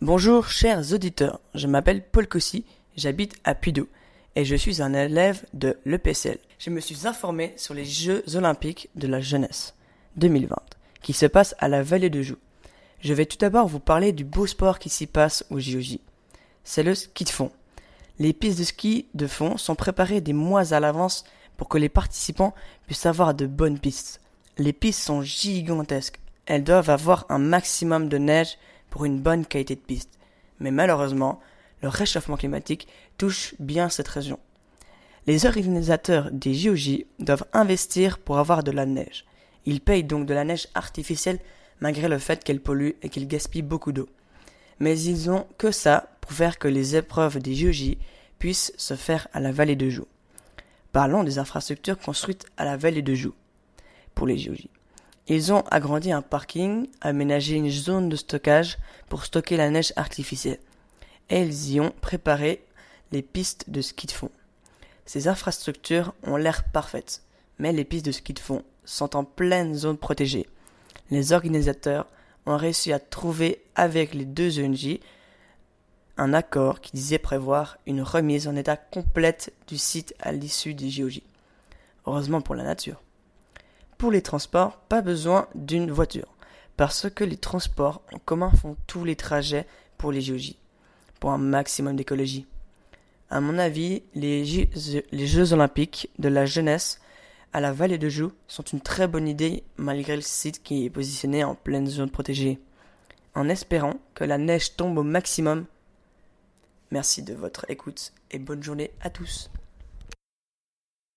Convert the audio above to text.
Bonjour chers auditeurs, je m'appelle Paul Cossy, j'habite à Puydou et je suis un élève de l'EPCL. Je me suis informé sur les Jeux olympiques de la jeunesse 2020 qui se passent à la vallée de Joux. Je vais tout d'abord vous parler du beau sport qui s'y passe au JOJ. C'est le ski de fond. Les pistes de ski de fond sont préparées des mois à l'avance pour que les participants puissent avoir de bonnes pistes. Les pistes sont gigantesques. Elles doivent avoir un maximum de neige pour une bonne qualité de piste. Mais malheureusement, le réchauffement climatique touche bien cette région. Les organisateurs des JOJ doivent investir pour avoir de la neige. Ils payent donc de la neige artificielle malgré le fait qu'elle pollue et qu'elle gaspille beaucoup d'eau. Mais ils ont que ça pour faire que les épreuves des JOJ puissent se faire à la vallée de Joux. Parlons des infrastructures construites à la vallée de Joux pour les JOJ. Ils ont agrandi un parking, aménagé une zone de stockage pour stocker la neige artificielle. Et ils y ont préparé les pistes de ski de fond. Ces infrastructures ont l'air parfaites, mais les pistes de ski de fond sont en pleine zone protégée. Les organisateurs ont réussi à trouver avec les deux ONG un accord qui disait prévoir une remise en état complète du site à l'issue des JOJ. Heureusement pour la nature. Pour les transports, pas besoin d'une voiture, parce que les transports en commun font tous les trajets pour les JOJ, pour un maximum d'écologie. À mon avis, les, Jeux olympiques de la jeunesse à la vallée de Joux sont une très bonne idée malgré le site qui est positionné en pleine zone protégée. En espérant que la neige tombe au maximum. Merci de votre écoute et bonne journée à tous.